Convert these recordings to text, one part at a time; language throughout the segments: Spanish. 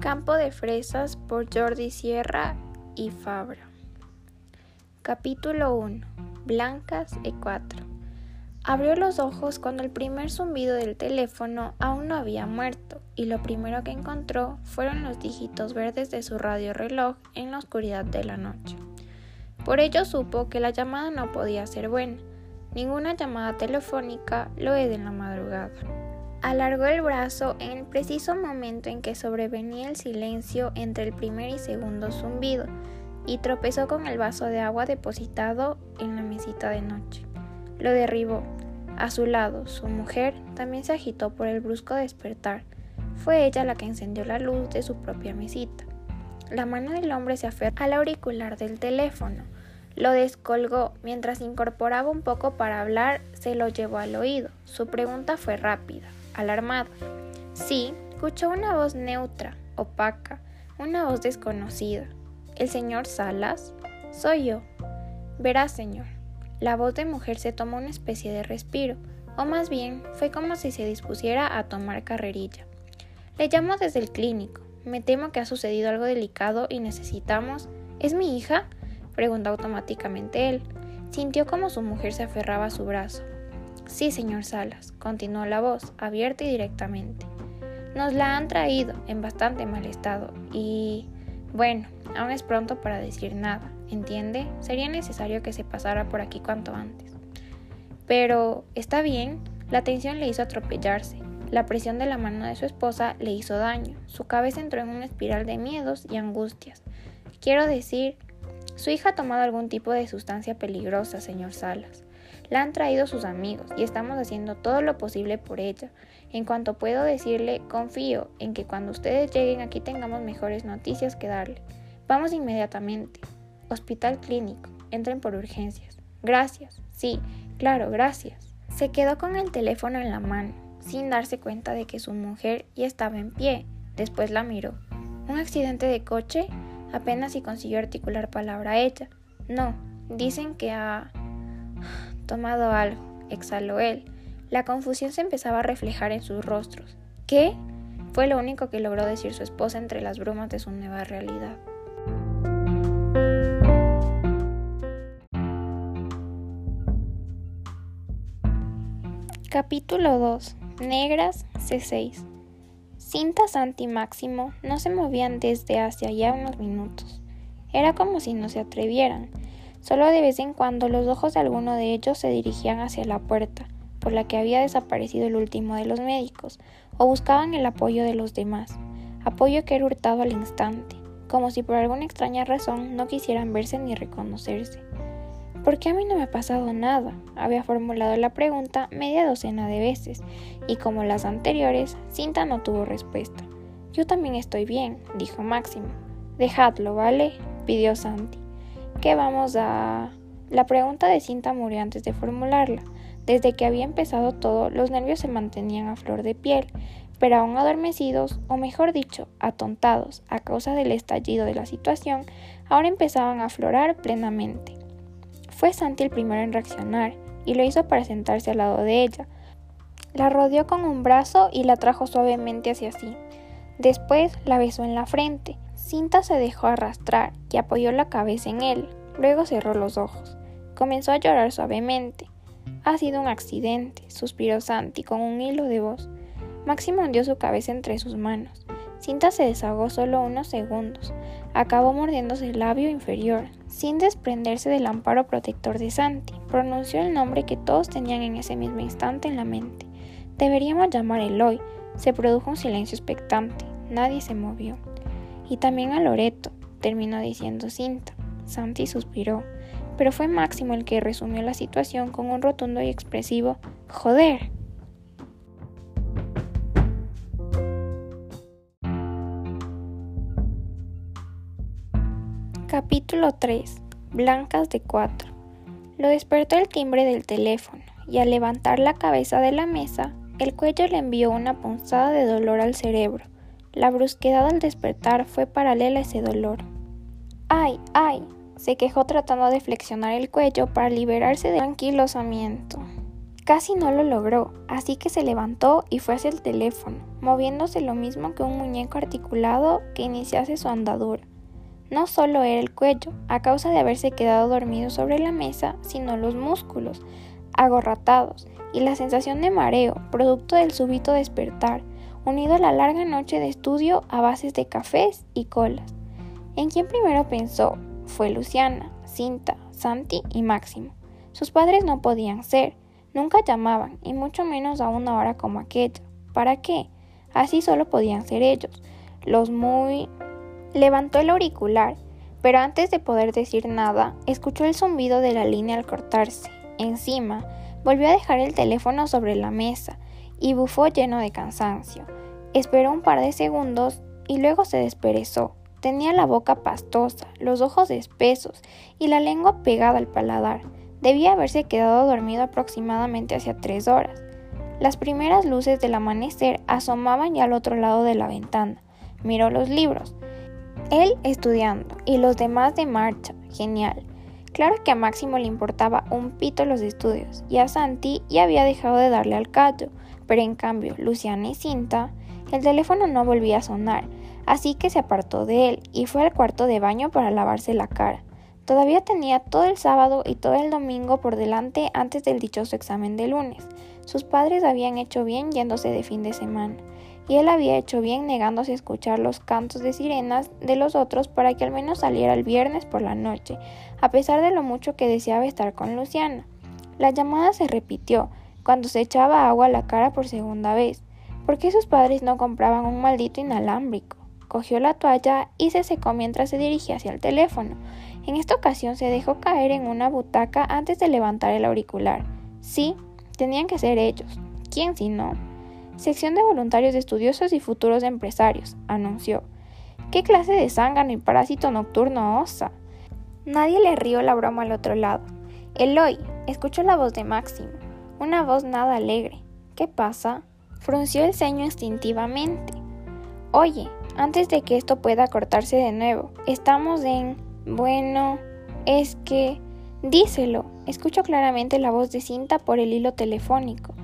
Campo de Fresas por Jordi Sierra y Fabra. Capítulo 1. Blancas E4. Abrió los ojos cuando el primer zumbido del teléfono aún no había muerto y lo primero que encontró fueron los dígitos verdes de su radio reloj en la oscuridad de la noche. Por ello supo que la llamada no podía ser buena. Ninguna llamada telefónica lo es en la madrugada. Alargó el brazo en el preciso momento en que sobrevenía el silencio entre el primer y segundo zumbido y tropezó con el vaso de agua depositado en la mesita de noche. Lo derribó. A su lado, su mujer también se agitó por el brusco despertar. Fue ella la que encendió la luz de su propia mesita. La mano del hombre se aferró al auricular del teléfono. Lo descolgó. Mientras incorporaba un poco para hablar, se lo llevó al oído. Su pregunta fue rápida alarmado. Sí, escuchó una voz neutra, opaca, una voz desconocida. ¿El señor Salas? Soy yo. Verá, señor. La voz de mujer se tomó una especie de respiro, o más bien fue como si se dispusiera a tomar carrerilla. Le llamo desde el clínico. Me temo que ha sucedido algo delicado y necesitamos. ¿Es mi hija? preguntó automáticamente él. Sintió como su mujer se aferraba a su brazo. Sí, señor Salas, continuó la voz, abierta y directamente. Nos la han traído en bastante mal estado y... Bueno, aún es pronto para decir nada, ¿entiende? Sería necesario que se pasara por aquí cuanto antes. Pero, ¿está bien? La tensión le hizo atropellarse. La presión de la mano de su esposa le hizo daño. Su cabeza entró en una espiral de miedos y angustias. Quiero decir, su hija ha tomado algún tipo de sustancia peligrosa, señor Salas. La han traído sus amigos y estamos haciendo todo lo posible por ella. En cuanto puedo decirle, confío en que cuando ustedes lleguen aquí tengamos mejores noticias que darle. Vamos inmediatamente. Hospital clínico. Entren por urgencias. Gracias. Sí, claro, gracias. Se quedó con el teléfono en la mano, sin darse cuenta de que su mujer ya estaba en pie. Después la miró. ¿Un accidente de coche? Apenas si consiguió articular palabra ella. No, dicen que ha tomado algo, exhaló él. La confusión se empezaba a reflejar en sus rostros. ¿Qué? Fue lo único que logró decir su esposa entre las brumas de su nueva realidad. Capítulo 2. Negras C6. Cintas anti-máximo no se movían desde hace ya unos minutos. Era como si no se atrevieran. Solo de vez en cuando los ojos de alguno de ellos se dirigían hacia la puerta, por la que había desaparecido el último de los médicos, o buscaban el apoyo de los demás, apoyo que era hurtado al instante, como si por alguna extraña razón no quisieran verse ni reconocerse. ¿Por qué a mí no me ha pasado nada? Había formulado la pregunta media docena de veces, y como las anteriores, Cinta no tuvo respuesta. Yo también estoy bien, dijo Máximo. Dejadlo, ¿vale? pidió Santi. ¿Qué vamos a...? La pregunta de cinta murió antes de formularla. Desde que había empezado todo, los nervios se mantenían a flor de piel, pero aún adormecidos, o mejor dicho, atontados a causa del estallido de la situación, ahora empezaban a aflorar plenamente. Fue Santi el primero en reaccionar, y lo hizo para sentarse al lado de ella. La rodeó con un brazo y la trajo suavemente hacia sí. Después la besó en la frente, Cinta se dejó arrastrar y apoyó la cabeza en él. Luego cerró los ojos. Comenzó a llorar suavemente. Ha sido un accidente, suspiró Santi con un hilo de voz. Máximo hundió su cabeza entre sus manos. Cinta se desahogó solo unos segundos. Acabó mordiéndose el labio inferior, sin desprenderse del amparo protector de Santi. Pronunció el nombre que todos tenían en ese mismo instante en la mente. Deberíamos llamar Eloy. Se produjo un silencio expectante. Nadie se movió. Y también a Loreto, terminó diciendo Cinta. Santi suspiró, pero fue Máximo el que resumió la situación con un rotundo y expresivo Joder. Capítulo 3. Blancas de 4. Lo despertó el timbre del teléfono y al levantar la cabeza de la mesa, el cuello le envió una punzada de dolor al cerebro la brusquedad al despertar fue paralela a ese dolor. ¡Ay, ay! se quejó tratando de flexionar el cuello para liberarse del anquilosamiento. Casi no lo logró, así que se levantó y fue hacia el teléfono, moviéndose lo mismo que un muñeco articulado que iniciase su andadura. No solo era el cuello, a causa de haberse quedado dormido sobre la mesa, sino los músculos, agorratados, y la sensación de mareo, producto del súbito despertar, unido a la larga noche de estudio a bases de cafés y colas. En quien primero pensó fue Luciana, Cinta, Santi y Máximo. Sus padres no podían ser, nunca llamaban, y mucho menos a una hora como aquella. ¿Para qué? Así solo podían ser ellos, los muy... Levantó el auricular, pero antes de poder decir nada, escuchó el zumbido de la línea al cortarse. Encima, volvió a dejar el teléfono sobre la mesa y bufó lleno de cansancio. Esperó un par de segundos y luego se desperezó. Tenía la boca pastosa, los ojos espesos y la lengua pegada al paladar. Debía haberse quedado dormido aproximadamente hacia tres horas. Las primeras luces del amanecer asomaban ya al otro lado de la ventana. Miró los libros. Él estudiando y los demás de marcha. Genial. Claro que a Máximo le importaba un pito los estudios y a Santi ya había dejado de darle al callo, pero en cambio Luciana y Cinta, el teléfono no volvía a sonar, así que se apartó de él y fue al cuarto de baño para lavarse la cara. Todavía tenía todo el sábado y todo el domingo por delante antes del dichoso examen de lunes. Sus padres habían hecho bien yéndose de fin de semana, y él había hecho bien negándose a escuchar los cantos de sirenas de los otros para que al menos saliera el viernes por la noche, a pesar de lo mucho que deseaba estar con Luciana. La llamada se repitió, cuando se echaba agua a la cara por segunda vez. ¿Por qué sus padres no compraban un maldito inalámbrico? Cogió la toalla y se secó mientras se dirigía hacia el teléfono. En esta ocasión se dejó caer en una butaca antes de levantar el auricular. Sí, tenían que ser ellos. ¿Quién si no? Sección de voluntarios estudiosos y futuros empresarios, anunció. ¿Qué clase de zángano y parásito nocturno osa? Nadie le rió la broma al otro lado. Eloy, escuchó la voz de Máximo, una voz nada alegre. ¿Qué pasa? Frunció el ceño instintivamente. Oye, antes de que esto pueda cortarse de nuevo, estamos en... Bueno, es que... Díselo. Escucho claramente la voz de Cinta por el hilo telefónico.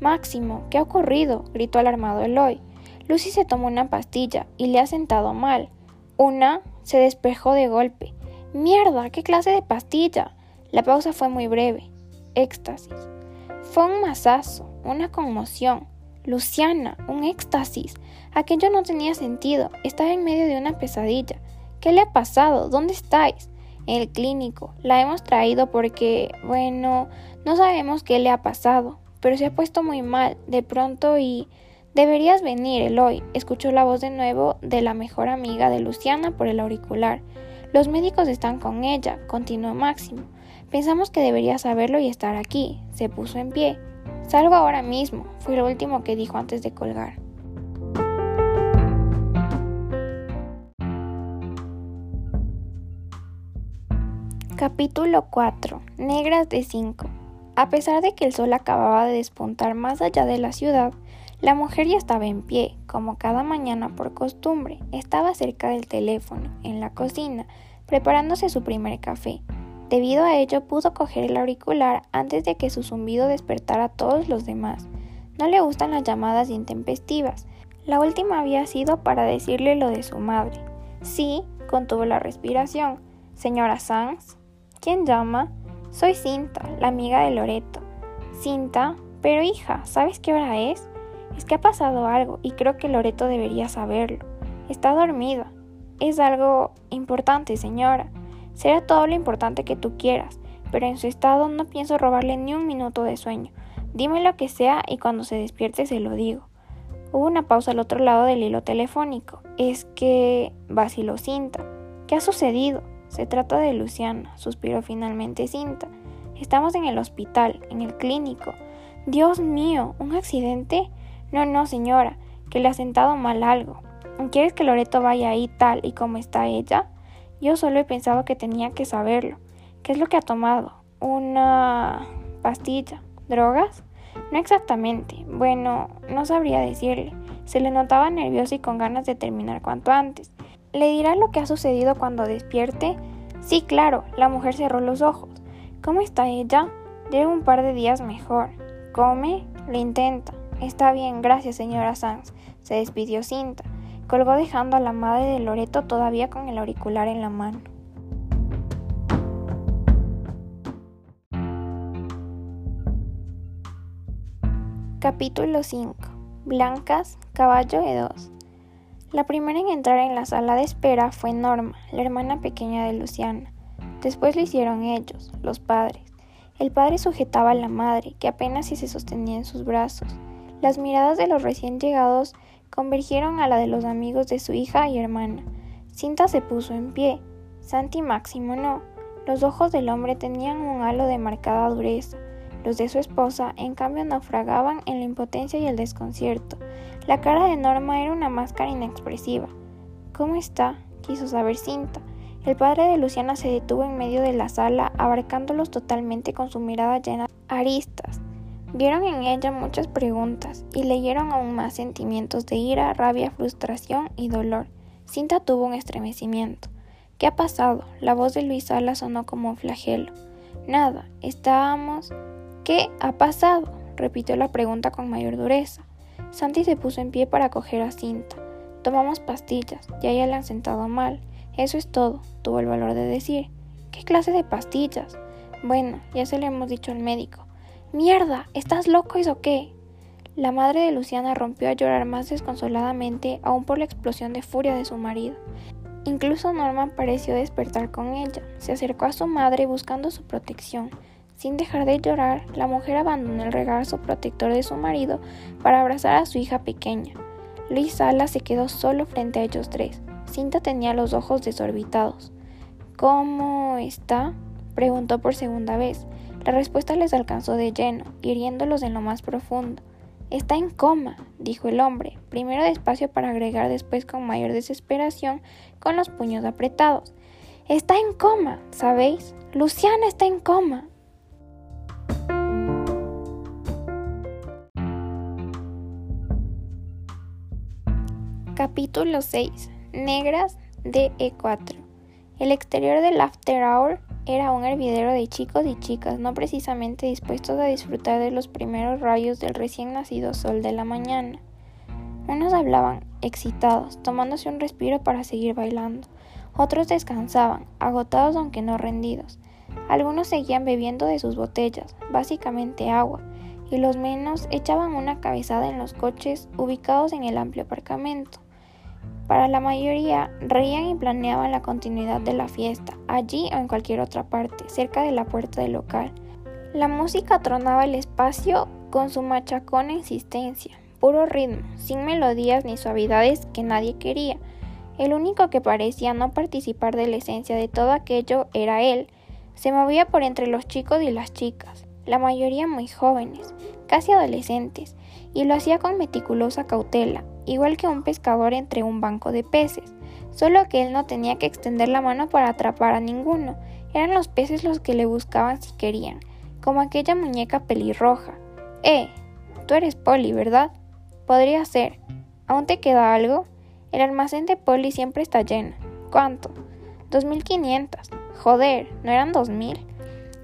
Máximo, ¿qué ha ocurrido? gritó alarmado Eloy. Lucy se tomó una pastilla y le ha sentado mal. Una se despejó de golpe. Mierda, ¿qué clase de pastilla? La pausa fue muy breve. Éxtasis. Fue un masazo, una conmoción. Luciana, un éxtasis. Aquello no tenía sentido. Estaba en medio de una pesadilla. ¿Qué le ha pasado? ¿Dónde estáis? En el clínico. La hemos traído porque, bueno, no sabemos qué le ha pasado. Pero se ha puesto muy mal, de pronto y... Deberías venir, Eloy, escuchó la voz de nuevo de la mejor amiga de Luciana por el auricular. Los médicos están con ella, continuó Máximo. Pensamos que debería saberlo y estar aquí. Se puso en pie. Salgo ahora mismo, fue lo último que dijo antes de colgar. Capítulo 4. Negras de 5. A pesar de que el sol acababa de despuntar más allá de la ciudad, la mujer ya estaba en pie, como cada mañana por costumbre. Estaba cerca del teléfono, en la cocina, preparándose su primer café. Debido a ello pudo coger el auricular antes de que su zumbido despertara a todos los demás. No le gustan las llamadas intempestivas. La última había sido para decirle lo de su madre. Sí, contuvo la respiración. Señora Sanz. ¿Quién llama? Soy Cinta, la amiga de Loreto. Cinta, pero hija, ¿sabes qué hora es? Es que ha pasado algo y creo que Loreto debería saberlo. Está dormida. Es algo importante, señora. Será todo lo importante que tú quieras, pero en su estado no pienso robarle ni un minuto de sueño. Dime lo que sea y cuando se despierte se lo digo. Hubo una pausa al otro lado del hilo telefónico. Es que... vaciló Cinta. ¿Qué ha sucedido? Se trata de Luciana, suspiró finalmente Cinta. Estamos en el hospital, en el clínico. Dios mío, ¿un accidente? No, no, señora, que le ha sentado mal algo. ¿Quieres que Loreto vaya ahí tal y como está ella? Yo solo he pensado que tenía que saberlo. ¿Qué es lo que ha tomado? Una pastilla. ¿Drogas? No exactamente. Bueno, no sabría decirle. Se le notaba nervioso y con ganas de terminar cuanto antes. ¿Le dirá lo que ha sucedido cuando despierte? Sí, claro. La mujer cerró los ojos. ¿Cómo está ella? Lleva un par de días mejor. ¿Come? Lo intenta. Está bien, gracias, señora Sanz. Se despidió Cinta. Colgó dejando a la madre de Loreto todavía con el auricular en la mano. Capítulo 5. Blancas, caballo de dos. La primera en entrar en la sala de espera fue Norma, la hermana pequeña de Luciana. Después lo hicieron ellos, los padres. El padre sujetaba a la madre, que apenas si se sostenía en sus brazos. Las miradas de los recién llegados convergieron a la de los amigos de su hija y hermana. Cinta se puso en pie. Santi Máximo no. Los ojos del hombre tenían un halo de marcada dureza. Los de su esposa, en cambio, naufragaban en la impotencia y el desconcierto. La cara de Norma era una máscara inexpresiva. ¿Cómo está? quiso saber Cinta. El padre de Luciana se detuvo en medio de la sala, abarcándolos totalmente con su mirada llena de aristas. Vieron en ella muchas preguntas y leyeron aún más sentimientos de ira, rabia, frustración y dolor. Cinta tuvo un estremecimiento. ¿Qué ha pasado? La voz de Luis Sala sonó como un flagelo. Nada, estábamos ¿Qué ha pasado? repitió la pregunta con mayor dureza. Santi se puso en pie para coger a Cinta. Tomamos pastillas, ya ya le han sentado mal. Eso es todo, tuvo el valor de decir. ¿Qué clase de pastillas? Bueno, ya se lo hemos dicho al médico. ¡Mierda! ¿Estás loco o qué? La madre de Luciana rompió a llorar más desconsoladamente, aún por la explosión de furia de su marido. Incluso Norman pareció despertar con ella. Se acercó a su madre buscando su protección. Sin dejar de llorar, la mujer abandonó el regazo protector de su marido para abrazar a su hija pequeña. Luis Sala se quedó solo frente a ellos tres. Cinta tenía los ojos desorbitados. ¿Cómo está? preguntó por segunda vez. La respuesta les alcanzó de lleno, hiriéndolos en lo más profundo. Está en coma, dijo el hombre, primero despacio para agregar después con mayor desesperación, con los puños apretados. Está en coma, ¿sabéis? Luciana está en coma. Capítulo 6. Negras de E4. El exterior del After Hour era un hervidero de chicos y chicas no precisamente dispuestos a disfrutar de los primeros rayos del recién nacido sol de la mañana. Unos hablaban, excitados, tomándose un respiro para seguir bailando. Otros descansaban, agotados aunque no rendidos. Algunos seguían bebiendo de sus botellas, básicamente agua, y los menos echaban una cabezada en los coches ubicados en el amplio aparcamiento. Para la mayoría, reían y planeaban la continuidad de la fiesta, allí o en cualquier otra parte, cerca de la puerta del local. La música tronaba el espacio con su machacona insistencia, puro ritmo, sin melodías ni suavidades que nadie quería. El único que parecía no participar de la esencia de todo aquello era él. Se movía por entre los chicos y las chicas, la mayoría muy jóvenes, casi adolescentes, y lo hacía con meticulosa cautela, igual que un pescador entre un banco de peces, solo que él no tenía que extender la mano para atrapar a ninguno, eran los peces los que le buscaban si querían, como aquella muñeca pelirroja. Eh, tú eres Polly, ¿verdad? Podría ser. ¿Aún te queda algo? El almacén de Polly siempre está lleno. ¿Cuánto? 2500. Joder, ¿no eran 2000?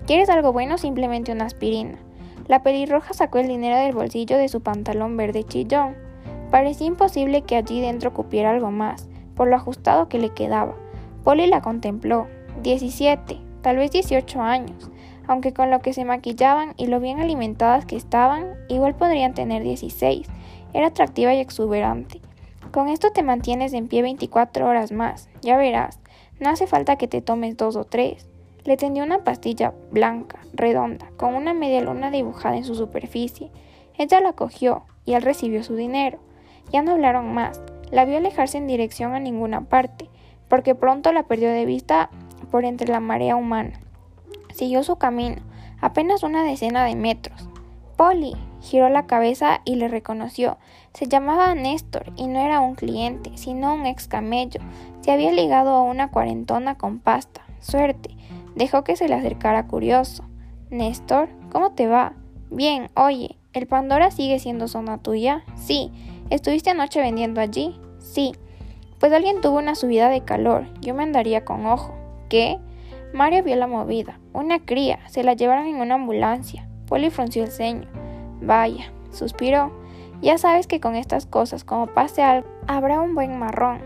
¿Quieres algo bueno o simplemente una aspirina? La pelirroja sacó el dinero del bolsillo de su pantalón verde chillón. Parecía imposible que allí dentro cupiera algo más, por lo ajustado que le quedaba. Polly la contempló. Diecisiete, tal vez dieciocho años, aunque con lo que se maquillaban y lo bien alimentadas que estaban, igual podrían tener dieciséis. Era atractiva y exuberante. Con esto te mantienes en pie 24 horas más, ya verás. No hace falta que te tomes dos o tres. Le tendió una pastilla blanca, redonda, con una media luna dibujada en su superficie. Ella la cogió y él recibió su dinero. Ya no hablaron más. La vio alejarse en dirección a ninguna parte, porque pronto la perdió de vista por entre la marea humana. Siguió su camino, apenas una decena de metros. Polly giró la cabeza y le reconoció. Se llamaba Néstor y no era un cliente, sino un ex camello. Se había ligado a una cuarentona con pasta. Suerte. Dejó que se le acercara curioso. Néstor, ¿cómo te va? Bien, oye, ¿el Pandora sigue siendo zona tuya? Sí. ¿Estuviste anoche vendiendo allí? Sí. Pues alguien tuvo una subida de calor. Yo me andaría con ojo. ¿Qué? Mario vio la movida. Una cría. Se la llevaron en una ambulancia. Polly frunció el ceño. Vaya, suspiró. Ya sabes que con estas cosas, como pase algo, habrá un buen marrón.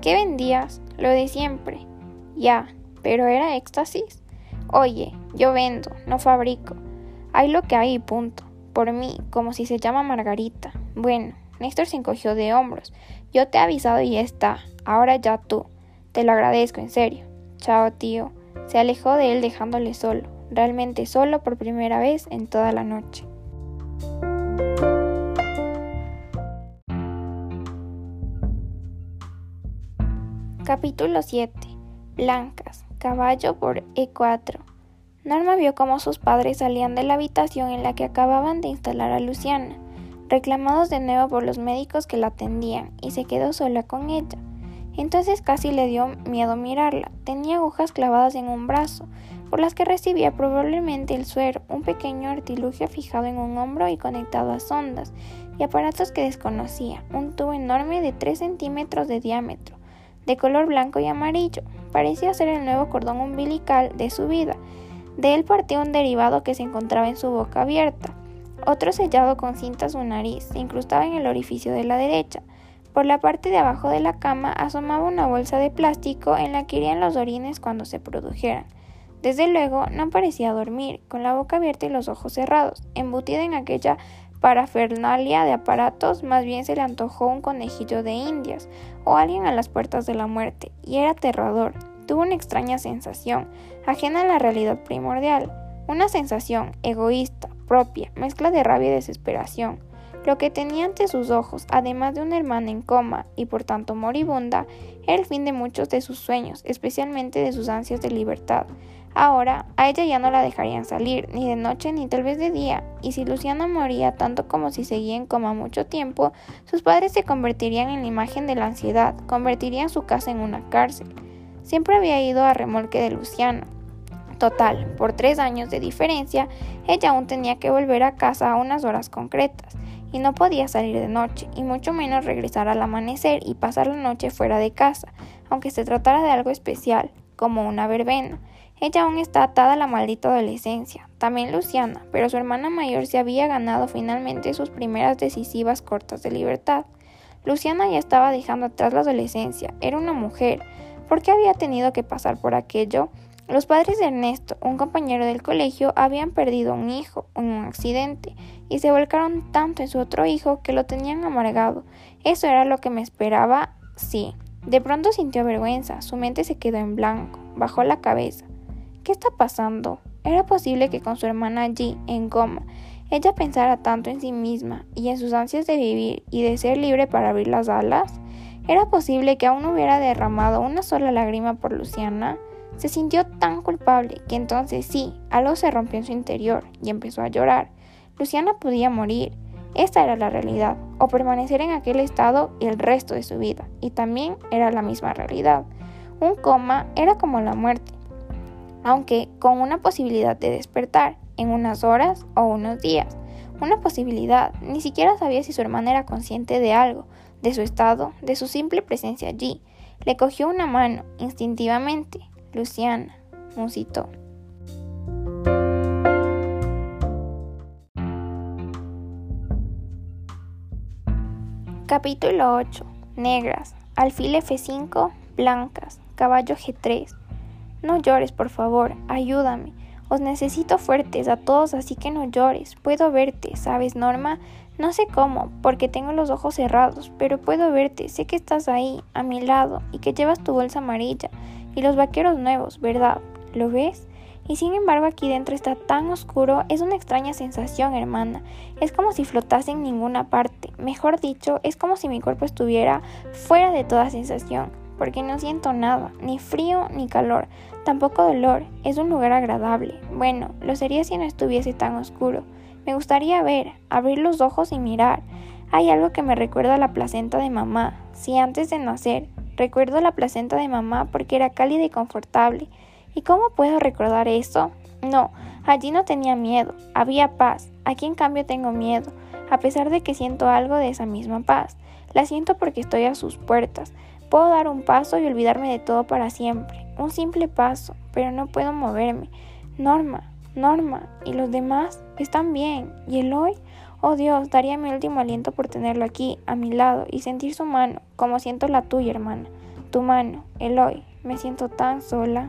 ¿Qué vendías? Lo de siempre. Ya, pero era éxtasis. Oye, yo vendo, no fabrico. Hay lo que hay y punto. Por mí, como si se llama Margarita. Bueno, Néstor se encogió de hombros. Yo te he avisado y ya está. Ahora ya tú. Te lo agradezco, en serio. Chao, tío. Se alejó de él dejándole solo, realmente solo por primera vez en toda la noche. Capítulo 7. Blancas. Caballo por E4. Norma vio cómo sus padres salían de la habitación en la que acababan de instalar a Luciana, reclamados de nuevo por los médicos que la atendían, y se quedó sola con ella. Entonces casi le dio miedo mirarla. Tenía agujas clavadas en un brazo, por las que recibía probablemente el suero, un pequeño artilugio fijado en un hombro y conectado a sondas, y aparatos que desconocía, un tubo enorme de 3 centímetros de diámetro, de color blanco y amarillo. Parecía ser el nuevo cordón umbilical de su vida. De él partía un derivado que se encontraba en su boca abierta. Otro sellado con cinta su nariz se incrustaba en el orificio de la derecha. Por la parte de abajo de la cama asomaba una bolsa de plástico en la que irían los orines cuando se produjeran. Desde luego no parecía dormir, con la boca abierta y los ojos cerrados, embutida en aquella parafernalia de aparatos, más bien se le antojó un conejillo de indias o alguien a las puertas de la muerte, y era aterrador. Tuvo una extraña sensación, ajena a la realidad primordial, una sensación egoísta, propia, mezcla de rabia y desesperación. Lo que tenía ante sus ojos, además de una hermana en coma y por tanto moribunda, era el fin de muchos de sus sueños, especialmente de sus ansias de libertad. Ahora, a ella ya no la dejarían salir, ni de noche ni tal vez de día, y si Luciana moría tanto como si seguía en coma mucho tiempo, sus padres se convertirían en la imagen de la ansiedad, convertirían su casa en una cárcel. Siempre había ido a remolque de Luciana. Total, por tres años de diferencia, ella aún tenía que volver a casa a unas horas concretas, y no podía salir de noche, y mucho menos regresar al amanecer y pasar la noche fuera de casa, aunque se tratara de algo especial, como una verbena. Ella aún está atada a la maldita adolescencia, también Luciana, pero su hermana mayor se había ganado finalmente sus primeras decisivas cortas de libertad. Luciana ya estaba dejando atrás la adolescencia, era una mujer. ¿Por qué había tenido que pasar por aquello? Los padres de Ernesto, un compañero del colegio, habían perdido un hijo en un accidente y se volcaron tanto en su otro hijo que lo tenían amargado. Eso era lo que me esperaba, sí. De pronto sintió vergüenza, su mente se quedó en blanco, bajó la cabeza. ¿Qué está pasando? ¿Era posible que con su hermana allí, en coma, ella pensara tanto en sí misma y en sus ansias de vivir y de ser libre para abrir las alas? ¿Era posible que aún hubiera derramado una sola lágrima por Luciana? Se sintió tan culpable que entonces sí, algo se rompió en su interior y empezó a llorar. Luciana podía morir. Esta era la realidad, o permanecer en aquel estado el resto de su vida, y también era la misma realidad. Un coma era como la muerte, aunque con una posibilidad de despertar en unas horas o unos días. Una posibilidad, ni siquiera sabía si su hermana era consciente de algo, de su estado, de su simple presencia allí. Le cogió una mano, instintivamente. Luciana, musitó. Capítulo 8. Negras. Alfil F5. Blancas. Caballo G3. No llores, por favor, ayúdame. Os necesito fuertes a todos, así que no llores. Puedo verte, ¿sabes, Norma? No sé cómo, porque tengo los ojos cerrados, pero puedo verte. Sé que estás ahí, a mi lado, y que llevas tu bolsa amarilla y los vaqueros nuevos, ¿verdad? ¿Lo ves? Y sin embargo aquí dentro está tan oscuro, es una extraña sensación, hermana. Es como si flotase en ninguna parte. Mejor dicho, es como si mi cuerpo estuviera fuera de toda sensación porque no siento nada, ni frío ni calor, tampoco dolor, es un lugar agradable. Bueno, lo sería si no estuviese tan oscuro. Me gustaría ver, abrir los ojos y mirar. Hay algo que me recuerda a la placenta de mamá. Si antes de nacer, recuerdo la placenta de mamá porque era cálida y confortable. ¿Y cómo puedo recordar eso? No, allí no tenía miedo, había paz. Aquí en cambio tengo miedo, a pesar de que siento algo de esa misma paz. La siento porque estoy a sus puertas. Puedo dar un paso y olvidarme de todo para siempre. Un simple paso, pero no puedo moverme. Norma, Norma, ¿y los demás? ¿Están bien? ¿Y el hoy? Oh Dios, daría mi último aliento por tenerlo aquí, a mi lado, y sentir su mano, como siento la tuya, hermana. Tu mano, Eloy, me siento tan sola.